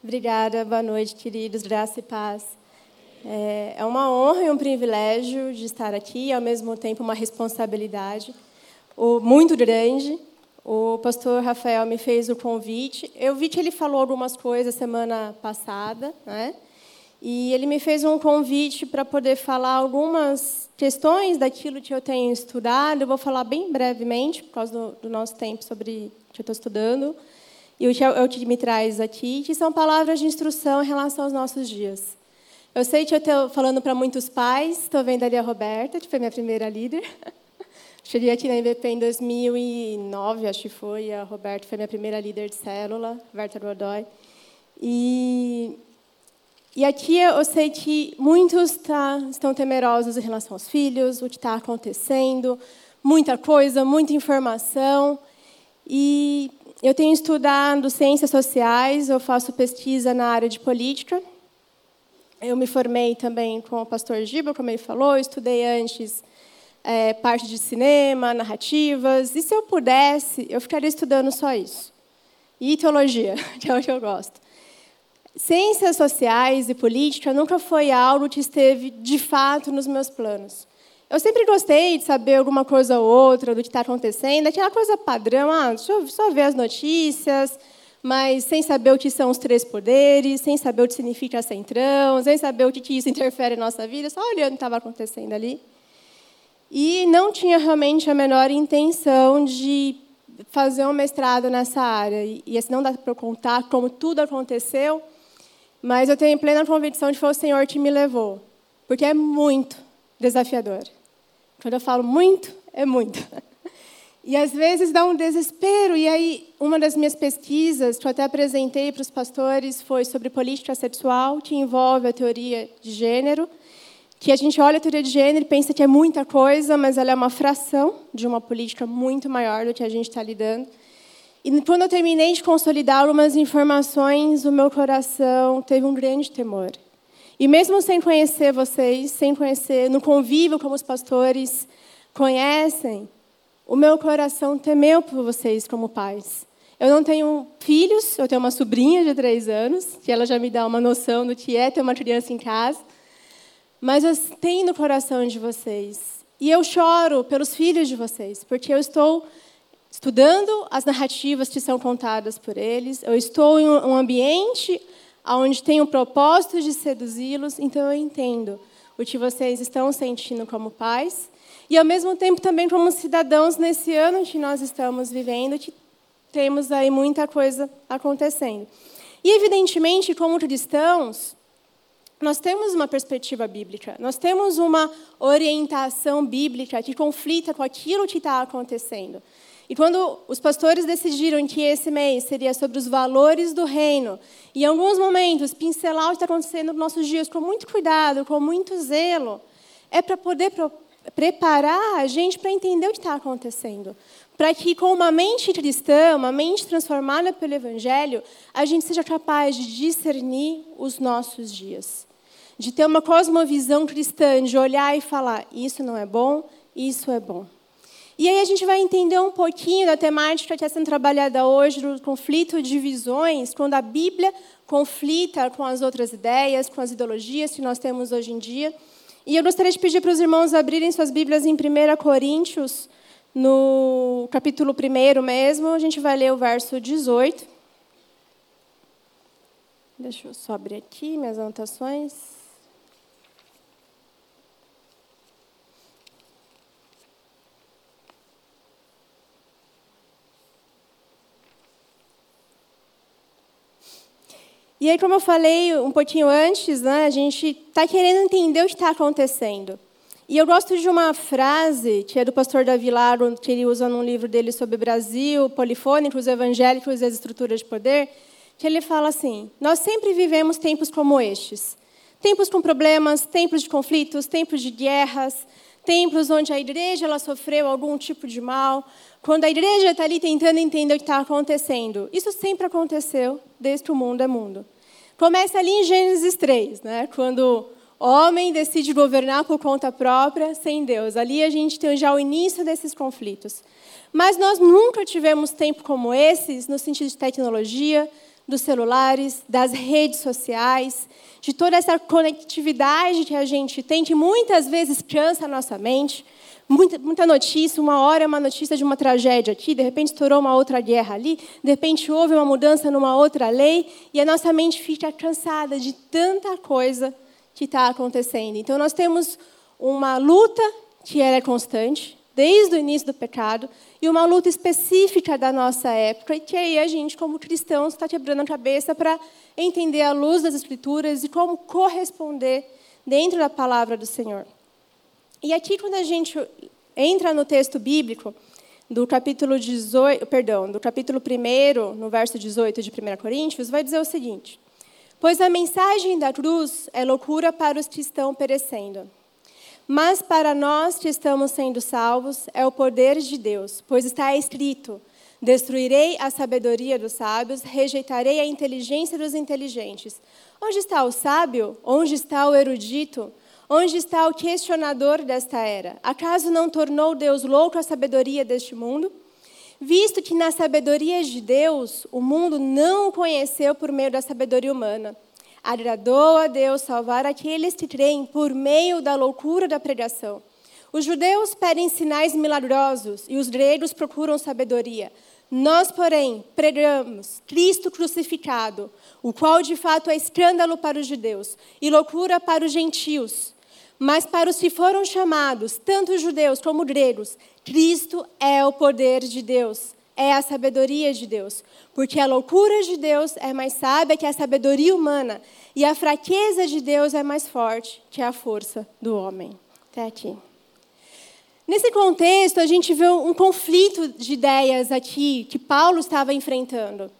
Obrigada, boa noite, queridos, graça e paz. É, é uma honra e um privilégio de estar aqui, e ao mesmo tempo uma responsabilidade muito grande. O pastor Rafael me fez o convite. Eu vi que ele falou algumas coisas semana passada, né? E ele me fez um convite para poder falar algumas questões daquilo que eu tenho estudado. Eu vou falar bem brevemente, por causa do, do nosso tempo, sobre o que eu estou estudando. E o que, é o que me traz aqui, que são palavras de instrução em relação aos nossos dias. Eu sei que eu estou falando para muitos pais, estou vendo ali a Roberta, que foi minha primeira líder. Cheguei aqui na MVP em 2009, acho que foi. A Roberta foi minha primeira líder de célula, Roberta Godoy. E e aqui eu sei que muitos tá, estão temerosos em relação aos filhos, o que está acontecendo, muita coisa, muita informação. E eu tenho estudado ciências sociais, eu faço pesquisa na área de política. Eu me formei também com o pastor Giba, como ele falou, eu estudei antes é, parte de cinema, narrativas. E se eu pudesse, eu ficaria estudando só isso. E teologia, que é o que eu gosto. Ciências sociais e política nunca foi algo que esteve de fato nos meus planos. Eu sempre gostei de saber alguma coisa ou outra do que está acontecendo, aquela coisa padrão, ah, deixa eu só ver as notícias, mas sem saber o que são os três poderes, sem saber o que significa centrão, sem saber o que isso interfere na nossa vida, só olhando o que estava acontecendo ali. E não tinha realmente a menor intenção de fazer um mestrado nessa área. E assim não dá para contar como tudo aconteceu, mas eu tenho plena convicção de que foi o Senhor que me levou, porque é muito desafiador. Quando eu falo muito, é muito. E às vezes dá um desespero. E aí, uma das minhas pesquisas, que eu até apresentei para os pastores, foi sobre política sexual, que envolve a teoria de gênero. Que a gente olha a teoria de gênero e pensa que é muita coisa, mas ela é uma fração de uma política muito maior do que a gente está lidando. E quando eu terminei de consolidar algumas informações, o meu coração teve um grande temor. E mesmo sem conhecer vocês, sem conhecer, no convívio como os pastores conhecem, o meu coração temeu por vocês como pais. Eu não tenho filhos, eu tenho uma sobrinha de três anos, que ela já me dá uma noção do que é ter uma criança em casa. Mas eu tenho no coração de vocês. E eu choro pelos filhos de vocês, porque eu estou estudando as narrativas que são contadas por eles, eu estou em um ambiente onde tem o propósito de seduzi-los, então eu entendo o que vocês estão sentindo como pais e ao mesmo tempo também como cidadãos nesse ano que nós estamos vivendo, que temos aí muita coisa acontecendo. E evidentemente, como cristãos, nós temos uma perspectiva bíblica, nós temos uma orientação bíblica que conflita com aquilo que está acontecendo. E quando os pastores decidiram que esse mês seria sobre os valores do reino, e em alguns momentos pincelar o que está acontecendo nos nossos dias com muito cuidado, com muito zelo, é para poder preparar a gente para entender o que está acontecendo. Para que, com uma mente cristã, uma mente transformada pelo Evangelho, a gente seja capaz de discernir os nossos dias. De ter uma cosmovisão cristã, de olhar e falar: isso não é bom, isso é bom. E aí a gente vai entender um pouquinho da temática que está sendo trabalhada hoje, do conflito de visões, quando a Bíblia conflita com as outras ideias, com as ideologias que nós temos hoje em dia. E eu gostaria de pedir para os irmãos abrirem suas Bíblias em 1 Coríntios, no capítulo 1 mesmo, a gente vai ler o verso 18. Deixa eu só abrir aqui minhas anotações. E aí, como eu falei um pouquinho antes, né, a gente está querendo entender o que está acontecendo. E eu gosto de uma frase que é do pastor Davi Laro, que ele usa num livro dele sobre Brasil, polifônicos, evangélicos e as estruturas de poder, que ele fala assim: Nós sempre vivemos tempos como estes. Tempos com problemas, tempos de conflitos, tempos de guerras, tempos onde a igreja ela sofreu algum tipo de mal, quando a igreja está ali tentando entender o que está acontecendo. Isso sempre aconteceu desde que o mundo é mundo. Começa ali em Gênesis 3, né? quando o homem decide governar por conta própria, sem Deus. Ali a gente tem já o início desses conflitos. Mas nós nunca tivemos tempo como esses, no sentido de tecnologia, dos celulares, das redes sociais, de toda essa conectividade que a gente tem, que muitas vezes cansa a nossa mente. Muita, muita notícia, uma hora é uma notícia de uma tragédia aqui, de repente estourou uma outra guerra ali, de repente houve uma mudança numa outra lei, e a nossa mente fica cansada de tanta coisa que está acontecendo. Então, nós temos uma luta que é constante, desde o início do pecado, e uma luta específica da nossa época, e que aí a gente, como cristãos, está quebrando a cabeça para entender a luz das Escrituras e como corresponder dentro da palavra do Senhor. E aqui, quando a gente entra no texto bíblico, do capítulo 18, perdão, do capítulo 1, no verso 18 de 1 Coríntios, vai dizer o seguinte: Pois a mensagem da cruz é loucura para os que estão perecendo mas para nós que estamos sendo salvos, é o poder de Deus, pois está escrito: Destruirei a sabedoria dos sábios, rejeitarei a inteligência dos inteligentes. Onde está o sábio? Onde está o erudito? Onde está o questionador desta era? Acaso não tornou Deus louco a sabedoria deste mundo? Visto que na sabedoria de Deus, o mundo não o conheceu por meio da sabedoria humana agradou a Deus salvar aqueles que creem por meio da loucura da pregação. Os judeus pedem sinais milagrosos e os gregos procuram sabedoria. Nós, porém, pregamos Cristo crucificado, o qual de fato é escândalo para os judeus e loucura para os gentios. Mas para os que foram chamados, tanto judeus como gregos, Cristo é o poder de Deus, é a sabedoria de Deus. Porque a loucura de Deus é mais sábia que a sabedoria humana, e a fraqueza de Deus é mais forte que a força do homem. Até aqui. Nesse contexto, a gente vê um conflito de ideias aqui que Paulo estava enfrentando.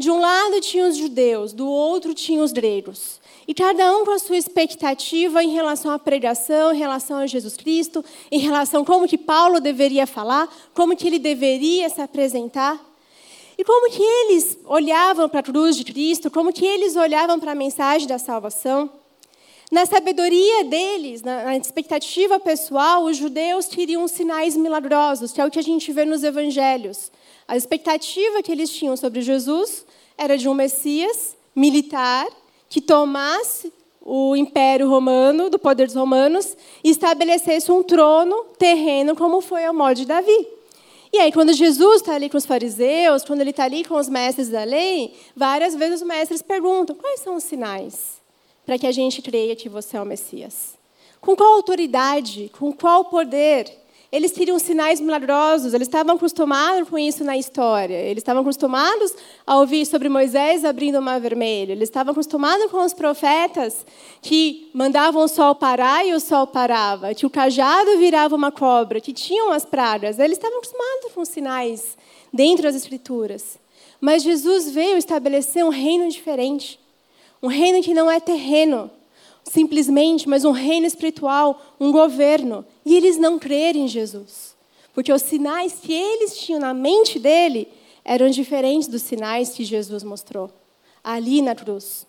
De um lado tinha os judeus, do outro tinha os gregos. E cada um com a sua expectativa em relação à pregação, em relação a Jesus Cristo, em relação a como que Paulo deveria falar, como que ele deveria se apresentar. E como que eles olhavam para a cruz de Cristo, como que eles olhavam para a mensagem da salvação. Na sabedoria deles, na expectativa pessoal, os judeus queriam sinais milagrosos, que é o que a gente vê nos evangelhos. A expectativa que eles tinham sobre Jesus era de um Messias militar que tomasse o Império Romano, do poder dos romanos, e estabelecesse um trono terreno, como foi a modo de Davi. E aí, quando Jesus está ali com os fariseus, quando ele está ali com os mestres da lei, várias vezes os mestres perguntam: quais são os sinais para que a gente creia que você é o Messias? Com qual autoridade, com qual poder eles queriam sinais milagrosos, eles estavam acostumados com isso na história. Eles estavam acostumados a ouvir sobre Moisés abrindo o mar vermelho. Eles estavam acostumados com os profetas que mandavam o sol parar e o sol parava, que o cajado virava uma cobra, que tinham as pragas. Eles estavam acostumados com sinais dentro das escrituras. Mas Jesus veio estabelecer um reino diferente. Um reino que não é terreno, simplesmente, mas um reino espiritual, um governo. E eles não crerem em Jesus. Porque os sinais que eles tinham na mente dele eram diferentes dos sinais que Jesus mostrou ali na cruz.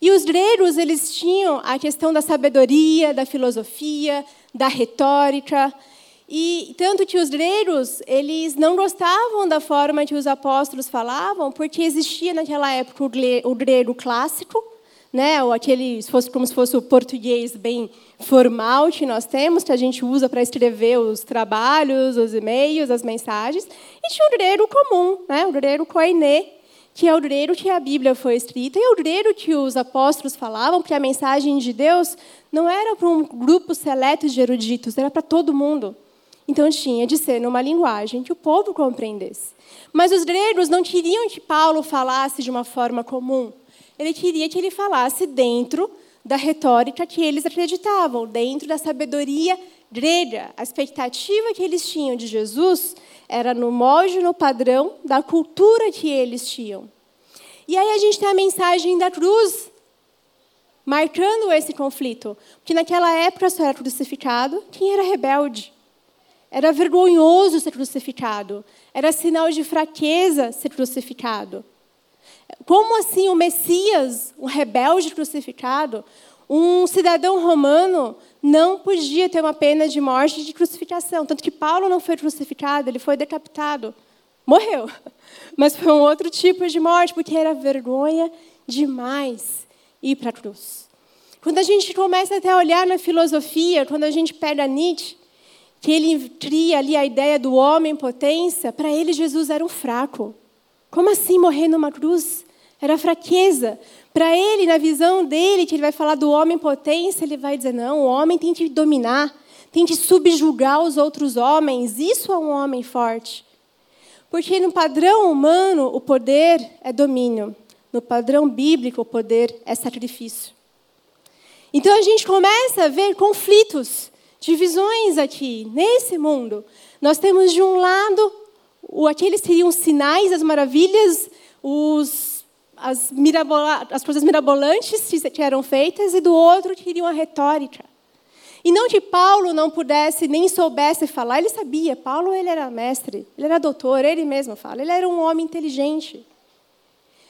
E os gregos, eles tinham a questão da sabedoria, da filosofia, da retórica. E tanto que os gregos, eles não gostavam da forma que os apóstolos falavam, porque existia naquela época o grego clássico, né? Ou aquele, se fosse como se fosse o português bem formal que nós temos, que a gente usa para escrever os trabalhos, os e-mails, as mensagens, e tinha o grego comum, né? O grego koiné, que é o grego que a Bíblia foi escrita, e é o grego que os apóstolos falavam, porque a mensagem de Deus não era para um grupo seleto de eruditos, era para todo mundo. Então tinha de ser numa linguagem que o povo compreendesse. Mas os gregos não queriam que Paulo falasse de uma forma comum ele queria que ele falasse dentro da retórica que eles acreditavam, dentro da sabedoria grega. A expectativa que eles tinham de Jesus era no molde, no padrão da cultura que eles tinham. E aí a gente tem a mensagem da cruz marcando esse conflito. Porque naquela época só era crucificado quem era rebelde. Era vergonhoso ser crucificado. Era sinal de fraqueza ser crucificado. Como assim o Messias, o rebelde crucificado, um cidadão romano, não podia ter uma pena de morte de crucificação? Tanto que Paulo não foi crucificado, ele foi decapitado morreu. Mas foi um outro tipo de morte, porque era vergonha demais ir para a cruz. Quando a gente começa até a olhar na filosofia, quando a gente pega Nietzsche, que ele cria ali a ideia do homem potência, para ele Jesus era um fraco. Como assim morrer numa cruz? Era fraqueza. Para ele, na visão dele, que ele vai falar do homem potência, ele vai dizer: não, o homem tem que dominar, tem que subjugar os outros homens. Isso é um homem forte. Porque no padrão humano, o poder é domínio. No padrão bíblico, o poder é sacrifício. Então a gente começa a ver conflitos, divisões aqui, nesse mundo. Nós temos de um lado aqueles seriam sinais, as maravilhas, os, as, as coisas mirabolantes que eram feitas, e do outro teriam a retórica. E não que Paulo não pudesse nem soubesse falar, ele sabia. Paulo ele era mestre, ele era doutor, ele mesmo fala. Ele era um homem inteligente.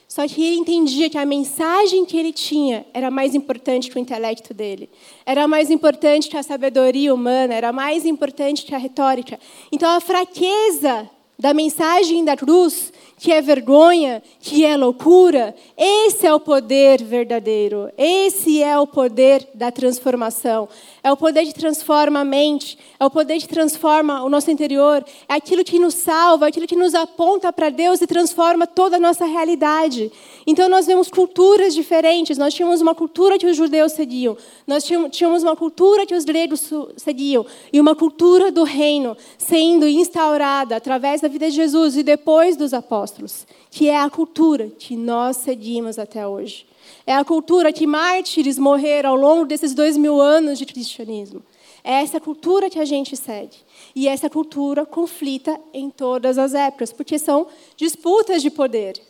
Só que ele entendia que a mensagem que ele tinha era mais importante que o intelecto dele. Era mais importante que a sabedoria humana, era mais importante que a retórica. Então a fraqueza da mensagem da cruz que é vergonha, que é loucura, esse é o poder verdadeiro. Esse é o poder da transformação. É o poder que transforma a mente, é o poder que transforma o nosso interior, é aquilo que nos salva, é aquilo que nos aponta para Deus e transforma toda a nossa realidade. Então nós vemos culturas diferentes. Nós tínhamos uma cultura que os judeus seguiam, nós tínhamos uma cultura que os gregos seguiam e uma cultura do reino sendo instaurada através da vida de Jesus e depois dos apóstolos que é a cultura que nós seguimos até hoje. É a cultura que mártires morreram ao longo desses dois mil anos de cristianismo. É essa cultura que a gente segue. E essa cultura conflita em todas as épocas, porque são disputas de poder.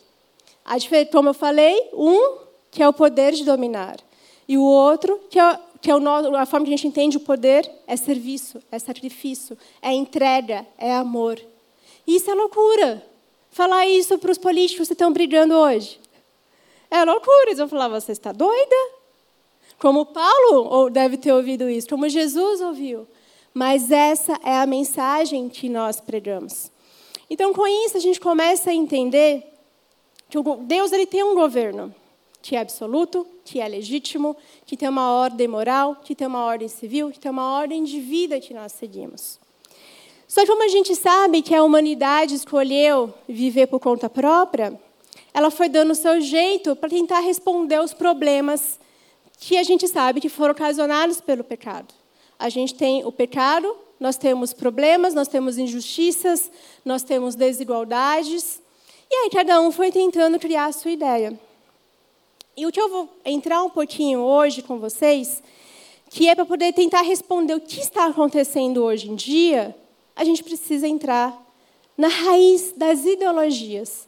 Como eu falei, um que é o poder de dominar, e o outro que é, que é a forma que a gente entende o poder é serviço, é sacrifício, é entrega, é amor. Isso é loucura falar isso para os políticos que estão brigando hoje. É loucura. Vão falar: você está doida? Como Paulo deve ter ouvido isso, como Jesus ouviu. Mas essa é a mensagem que nós pregamos. Então, com isso, a gente começa a entender que Deus ele tem um governo que é absoluto, que é legítimo, que tem uma ordem moral, que tem uma ordem civil, que tem uma ordem de vida que nós seguimos. Só que como a gente sabe que a humanidade escolheu viver por conta própria, ela foi dando o seu jeito para tentar responder aos problemas que a gente sabe que foram ocasionados pelo pecado. A gente tem o pecado, nós temos problemas, nós temos injustiças, nós temos desigualdades. E aí cada um foi tentando criar a sua ideia. E o que eu vou entrar um pouquinho hoje com vocês, que é para poder tentar responder o que está acontecendo hoje em dia a gente precisa entrar na raiz das ideologias.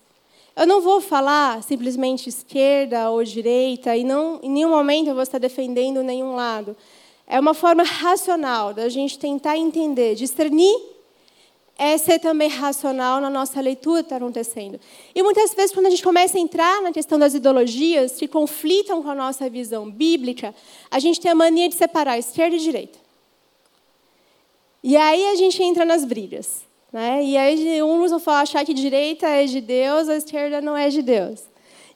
Eu não vou falar simplesmente esquerda ou direita, e não, em nenhum momento eu vou estar defendendo nenhum lado. É uma forma racional da gente tentar entender, discernir é ser também racional na nossa leitura que está acontecendo. E muitas vezes, quando a gente começa a entrar na questão das ideologias que conflitam com a nossa visão bíblica, a gente tem a mania de separar esquerda e direita. E aí a gente entra nas brigas. Né? E aí uns vão achar que direita é de Deus, a esquerda não é de Deus.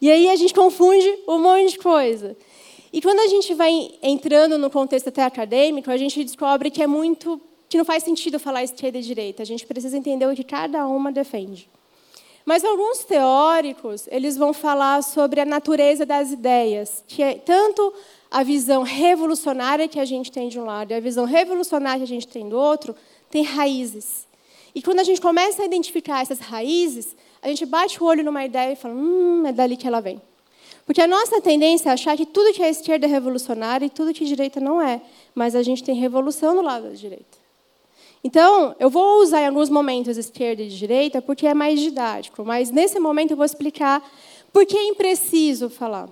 E aí a gente confunde um monte de coisa. E quando a gente vai entrando no contexto até acadêmico, a gente descobre que é muito que não faz sentido falar esquerda e direita. A gente precisa entender o que cada uma defende. Mas alguns teóricos, eles vão falar sobre a natureza das ideias, que é tanto a visão revolucionária que a gente tem de um lado e a visão revolucionária que a gente tem do outro tem raízes. E quando a gente começa a identificar essas raízes, a gente bate o olho numa ideia e fala: hum, é dali que ela vem. Porque a nossa tendência é achar que tudo que é esquerda é revolucionário e tudo que é direita não é. Mas a gente tem revolução no lado da direita. Então, eu vou usar em alguns momentos esquerda e direita porque é mais didático, mas nesse momento eu vou explicar por que é impreciso falar.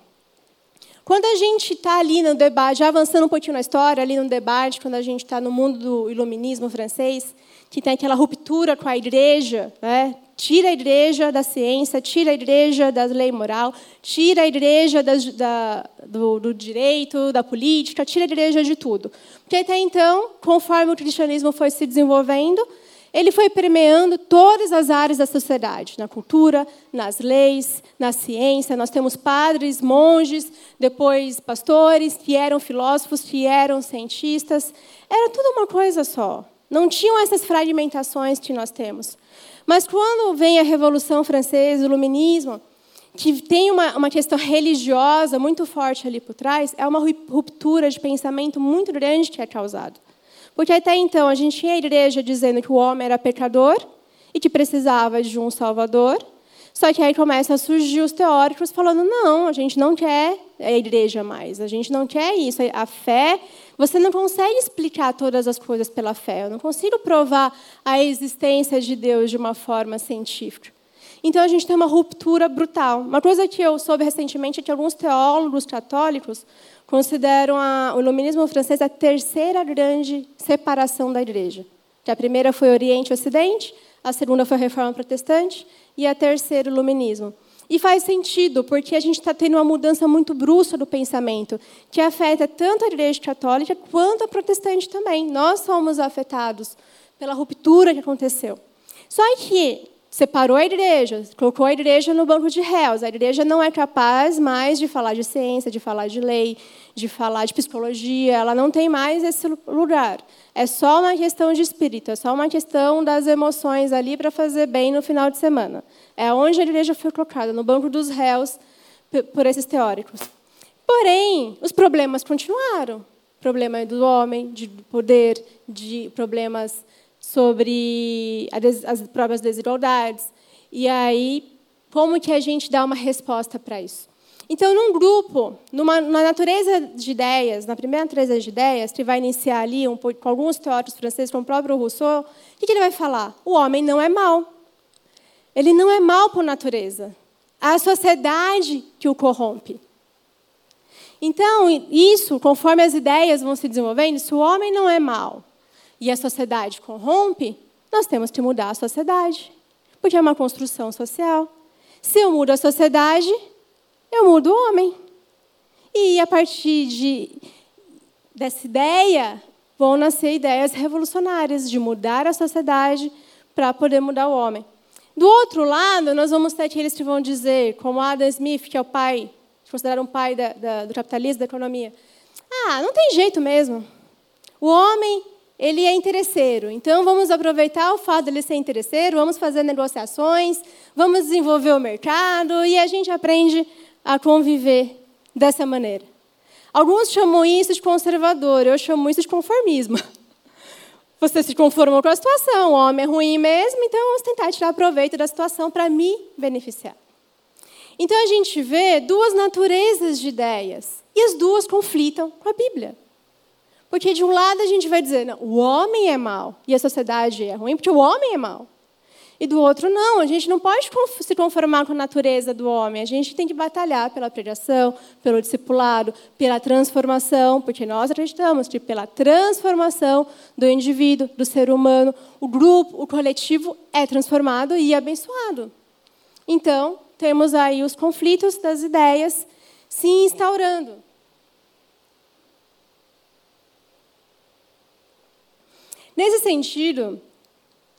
Quando a gente está ali no debate, já avançando um pouquinho na história, ali no debate, quando a gente está no mundo do iluminismo francês, que tem aquela ruptura com a igreja, né? tira a igreja da ciência, tira a igreja da lei moral, tira a igreja da, da, do, do, direito, da política, tira a igreja de tudo. Porque até então, conforme o cristianismo foi se desenvolvendo, ele foi permeando todas as áreas da sociedade, na cultura, nas leis, na ciência. Nós temos padres, monges, depois pastores, que eram filósofos, que eram cientistas. Era tudo uma coisa só. Não tinham essas fragmentações que nós temos. Mas quando vem a Revolução Francesa, o Iluminismo, que tem uma, uma questão religiosa muito forte ali por trás, é uma ruptura de pensamento muito grande que é causada. Porque até então a gente tinha a igreja dizendo que o homem era pecador e que precisava de um salvador. Só que aí começam a surgir os teóricos falando: não, a gente não quer a igreja mais, a gente não quer isso. A fé, você não consegue explicar todas as coisas pela fé. Eu não consigo provar a existência de Deus de uma forma científica. Então a gente tem uma ruptura brutal. Uma coisa que eu soube recentemente é que alguns teólogos católicos consideram a, o iluminismo francês a terceira grande separação da igreja. Que a primeira foi Oriente e Ocidente, a segunda foi a Reforma Protestante e a terceira o iluminismo. E faz sentido, porque a gente está tendo uma mudança muito brusca do pensamento, que afeta tanto a Igreja Católica quanto a protestante também. Nós somos afetados pela ruptura que aconteceu. Só que separou a igreja, colocou a igreja no banco de réus. A igreja não é capaz mais de falar de ciência, de falar de lei, de falar de psicologia. Ela não tem mais esse lugar. É só uma questão de espírito, é só uma questão das emoções ali para fazer bem no final de semana. É onde a igreja foi colocada, no banco dos réus, por esses teóricos. Porém, os problemas continuaram. Problema do homem, de poder, de problemas sobre as próprias desigualdades. E aí, como que a gente dá uma resposta para isso? Então, num grupo, numa, na natureza de ideias, na primeira natureza de ideias, que vai iniciar ali um, com alguns teóricos franceses, como o próprio Rousseau, o que, que ele vai falar? O homem não é mau. Ele não é mau por natureza. É a sociedade que o corrompe. Então, isso, conforme as ideias vão se desenvolvendo, se o homem não é mau, e a sociedade corrompe, nós temos que mudar a sociedade, porque é uma construção social. Se eu mudo a sociedade, eu mudo o homem. E a partir de, dessa ideia, vão nascer ideias revolucionárias de mudar a sociedade para poder mudar o homem. Do outro lado, nós vamos ter aqueles que vão dizer, como Adam Smith, que é o pai, considerado um pai da, da, do capitalismo, da economia, ah, não tem jeito mesmo. O homem ele é interesseiro. Então, vamos aproveitar o fato dele ser interesseiro, vamos fazer negociações, vamos desenvolver o mercado e a gente aprende a conviver dessa maneira. Alguns chamam isso de conservador, eu chamo isso de conformismo. Você se conformou com a situação, o homem é ruim mesmo, então vamos tentar tirar proveito da situação para me beneficiar. Então a gente vê duas naturezas de ideias e as duas conflitam com a Bíblia. Porque de um lado a gente vai dizer, não, o homem é mau e a sociedade é ruim porque o homem é mau. E do outro, não, a gente não pode se conformar com a natureza do homem. A gente tem que batalhar pela pregação, pelo discipulado, pela transformação, porque nós acreditamos que pela transformação do indivíduo, do ser humano, o grupo, o coletivo é transformado e abençoado. Então, temos aí os conflitos das ideias se instaurando. Nesse sentido,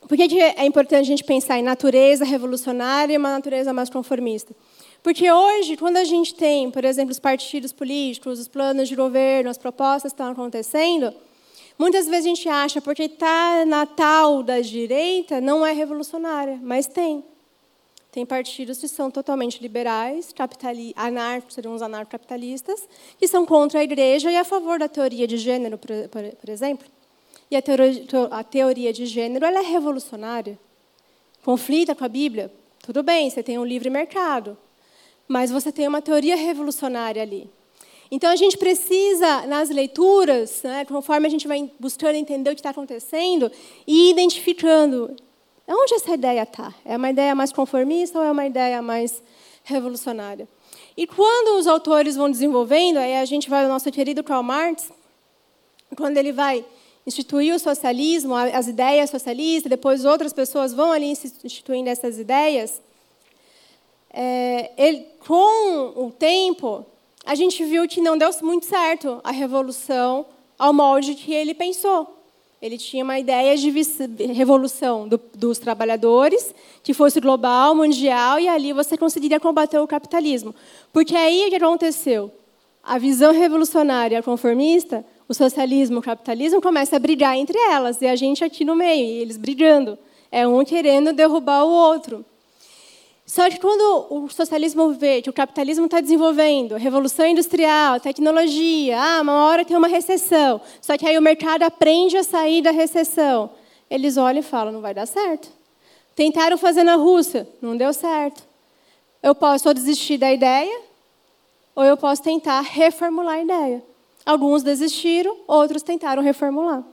por que é importante a gente pensar em natureza revolucionária e uma natureza mais conformista? Porque hoje, quando a gente tem, por exemplo, os partidos políticos, os planos de governo, as propostas que estão acontecendo, muitas vezes a gente acha, porque está na tal da direita, não é revolucionária, mas tem. Tem partidos que são totalmente liberais, anarcos, seriam os anarcocapitalistas, que são contra a igreja e a favor da teoria de gênero, por, por, por exemplo. E a teoria, a teoria de gênero ela é revolucionária. Conflita com a Bíblia? Tudo bem, você tem um livre mercado. Mas você tem uma teoria revolucionária ali. Então a gente precisa, nas leituras, né, conforme a gente vai buscando entender o que está acontecendo, e identificando onde essa ideia está. É uma ideia mais conformista ou é uma ideia mais revolucionária? E quando os autores vão desenvolvendo, aí a gente vai ao nosso querido Karl Marx, quando ele vai instituiu o socialismo, as ideias socialistas, depois outras pessoas vão ali instituindo essas ideias. É, ele, com o tempo, a gente viu que não deu muito certo a revolução ao molde que ele pensou. Ele tinha uma ideia de revolução do, dos trabalhadores, que fosse global, mundial, e ali você conseguiria combater o capitalismo. Porque aí o que aconteceu? A visão revolucionária conformista, o socialismo, o capitalismo, começa a brigar entre elas, e a gente aqui no meio, e eles brigando. É um querendo derrubar o outro. Só que quando o socialismo vê que o capitalismo está desenvolvendo, revolução industrial, tecnologia, ah, uma hora tem uma recessão, só que aí o mercado aprende a sair da recessão, eles olham e falam, não vai dar certo. Tentaram fazer na Rússia, não deu certo. Eu posso desistir da ideia, ou eu posso tentar reformular a ideia. Alguns desistiram, outros tentaram reformular.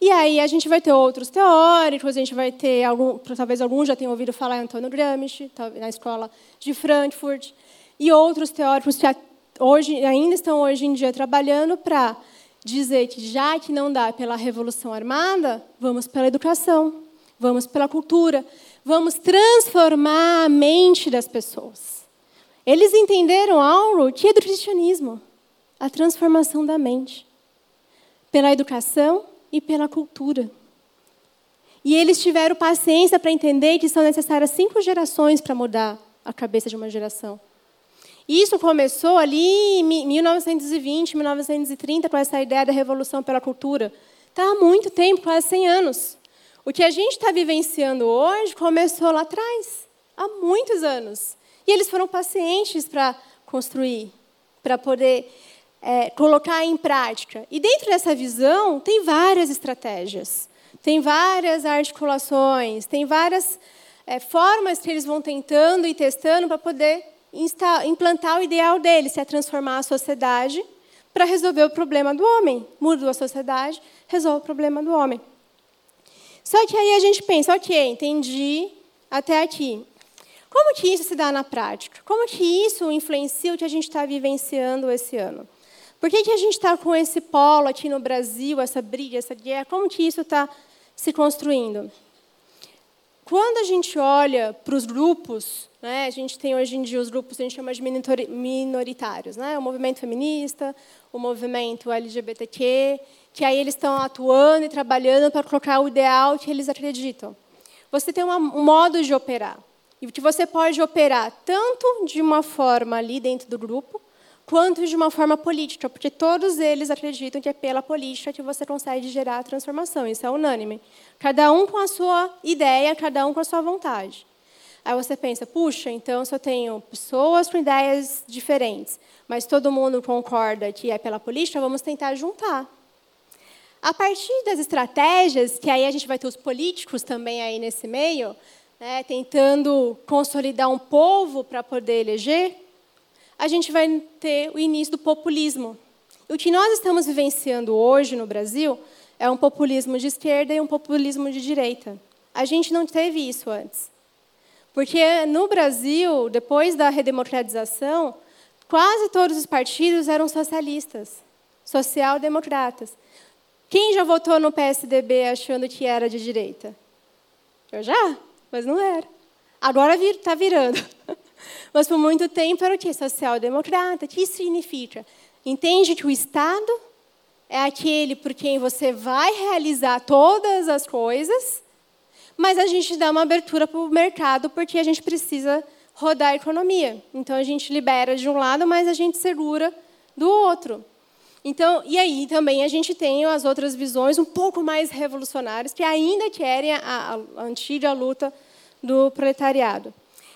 E aí a gente vai ter outros teóricos, a gente vai ter algum, talvez alguns já tenham ouvido falar em Antônio Gramsci, na escola de Frankfurt, e outros teóricos que hoje ainda estão hoje em dia trabalhando para dizer que já que não dá pela revolução armada, vamos pela educação, vamos pela cultura, vamos transformar a mente das pessoas. Eles entenderam algo que é do cristianismo, a transformação da mente. Pela educação, e pela cultura. E eles tiveram paciência para entender que são necessárias cinco gerações para mudar a cabeça de uma geração. Isso começou ali em 1920, 1930, com essa ideia da revolução pela cultura. Está há muito tempo, quase 100 anos. O que a gente está vivenciando hoje começou lá atrás, há muitos anos. E eles foram pacientes para construir, para poder é, colocar em prática. E dentro dessa visão, tem várias estratégias, tem várias articulações, tem várias é, formas que eles vão tentando e testando para poder implantar o ideal deles, que é transformar a sociedade para resolver o problema do homem. Muda a sociedade, resolve o problema do homem. Só que aí a gente pensa, ok, entendi até aqui. Como que isso se dá na prática? Como que isso influencia o que a gente está vivenciando esse ano? Por que, que a gente está com esse polo aqui no Brasil, essa briga, essa guerra? Como que isso está se construindo? Quando a gente olha para os grupos, né, a gente tem hoje em dia os grupos que a gente chama de minoritários, né, o movimento feminista, o movimento LGBTQ, que aí eles estão atuando e trabalhando para colocar o ideal que eles acreditam. Você tem uma, um modo de operar, e que você pode operar tanto de uma forma ali dentro do grupo, quanto de uma forma política, porque todos eles acreditam que é pela política que você consegue gerar a transformação. Isso é unânime. Cada um com a sua ideia, cada um com a sua vontade. Aí você pensa, puxa, então se eu tenho pessoas com ideias diferentes, mas todo mundo concorda que é pela política, vamos tentar juntar. A partir das estratégias, que aí a gente vai ter os políticos também aí nesse meio, né, tentando consolidar um povo para poder eleger, a gente vai ter o início do populismo. O que nós estamos vivenciando hoje no Brasil é um populismo de esquerda e um populismo de direita. A gente não teve isso antes. Porque no Brasil, depois da redemocratização, quase todos os partidos eram socialistas, social-democratas. Quem já votou no PSDB achando que era de direita? Eu já, mas não era. Agora está virando. Mas por muito tempo era o que? Social-democrata. O que isso significa? Entende que o Estado é aquele por quem você vai realizar todas as coisas, mas a gente dá uma abertura para o mercado porque a gente precisa rodar a economia. Então a gente libera de um lado, mas a gente segura do outro. Então, e aí também a gente tem as outras visões um pouco mais revolucionárias que ainda querem a, a, antiga luta do proletariado.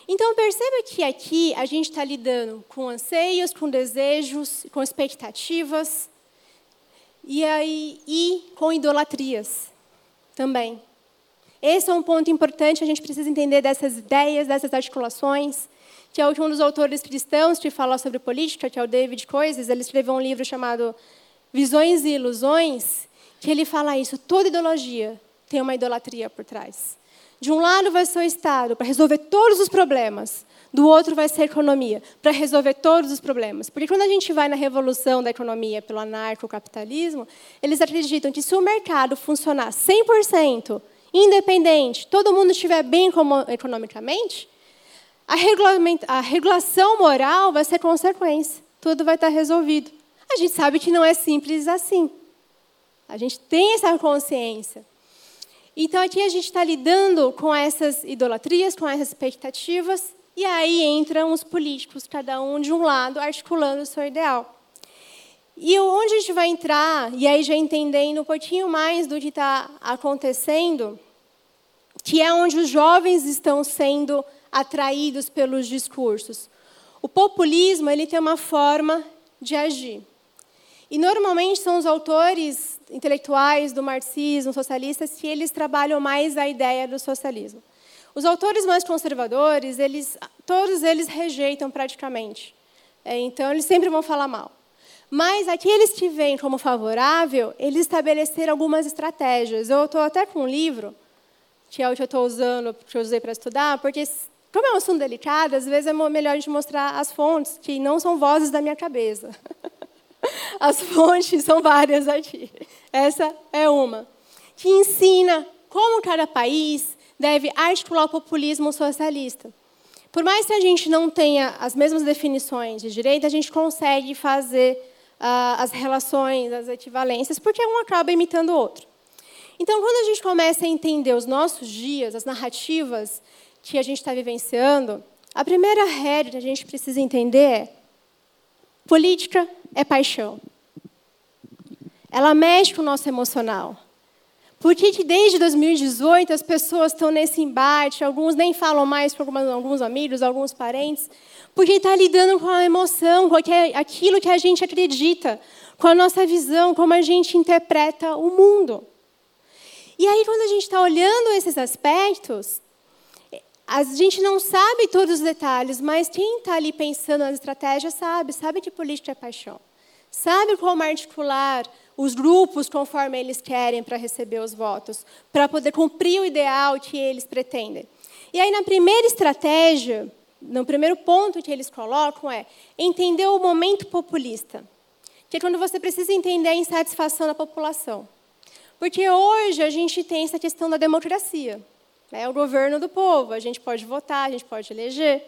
Então, perceba que aqui a gente está lidando com anseios, com desejos, com expectativas e, aí, e com idolatrias também. Esse é um ponto importante, a gente precisa entender dessas ideias, dessas articulações, que é o que um dos autores cristãos que fala sobre política, que é o David Coises, ele escreveu um livro chamado Visões e Ilusões, que ele fala isso, toda ideologia tem uma idolatria por trás. De um lado vai ser o Estado para resolver todos os problemas, do outro vai ser a economia para resolver todos os problemas. Porque quando a gente vai na revolução da economia pelo anarcocapitalismo, eles acreditam que se o mercado funcionar 100% independente, todo mundo estiver bem economicamente, a, a regulação moral vai ser consequência. Tudo vai estar resolvido. A gente sabe que não é simples assim. A gente tem essa consciência. Então, aqui a gente está lidando com essas idolatrias, com essas expectativas, e aí entram os políticos, cada um de um lado, articulando o seu ideal. E onde a gente vai entrar, e aí já entendendo um pouquinho mais do que está acontecendo, que é onde os jovens estão sendo atraídos pelos discursos. O populismo ele tem uma forma de agir. E normalmente são os autores intelectuais do marxismo, socialistas, que eles trabalham mais a ideia do socialismo. Os autores mais conservadores, eles, todos eles rejeitam praticamente. É, então, eles sempre vão falar mal. Mas aqueles que veem como favorável, eles estabeleceram algumas estratégias. Eu estou até com um livro, que é o que eu estou usando, que eu usei para estudar, porque, como é um assunto delicado, às vezes é melhor a gente mostrar as fontes, que não são vozes da minha cabeça. As fontes são várias aqui. Essa é uma. Que ensina como cada país deve articular o populismo socialista. Por mais que a gente não tenha as mesmas definições de direito, a gente consegue fazer uh, as relações, as equivalências, porque um acaba imitando o outro. Então, quando a gente começa a entender os nossos dias, as narrativas que a gente está vivenciando, a primeira regra que a gente precisa entender é: política é paixão. Ela mexe com o nosso emocional. Por que, que desde 2018 as pessoas estão nesse embate, alguns nem falam mais com alguns amigos, alguns parentes, porque está lidando com a emoção, com aquilo que a gente acredita, com a nossa visão, como a gente interpreta o mundo. E aí, quando a gente está olhando esses aspectos, a gente não sabe todos os detalhes, mas quem está ali pensando nas estratégias sabe, sabe que política é paixão. Sabe como articular os grupos conforme eles querem para receber os votos, para poder cumprir o ideal que eles pretendem. E aí, na primeira estratégia, no primeiro ponto que eles colocam é entender o momento populista, que é quando você precisa entender a insatisfação da população. Porque hoje a gente tem essa questão da democracia. É o governo do povo, a gente pode votar, a gente pode eleger.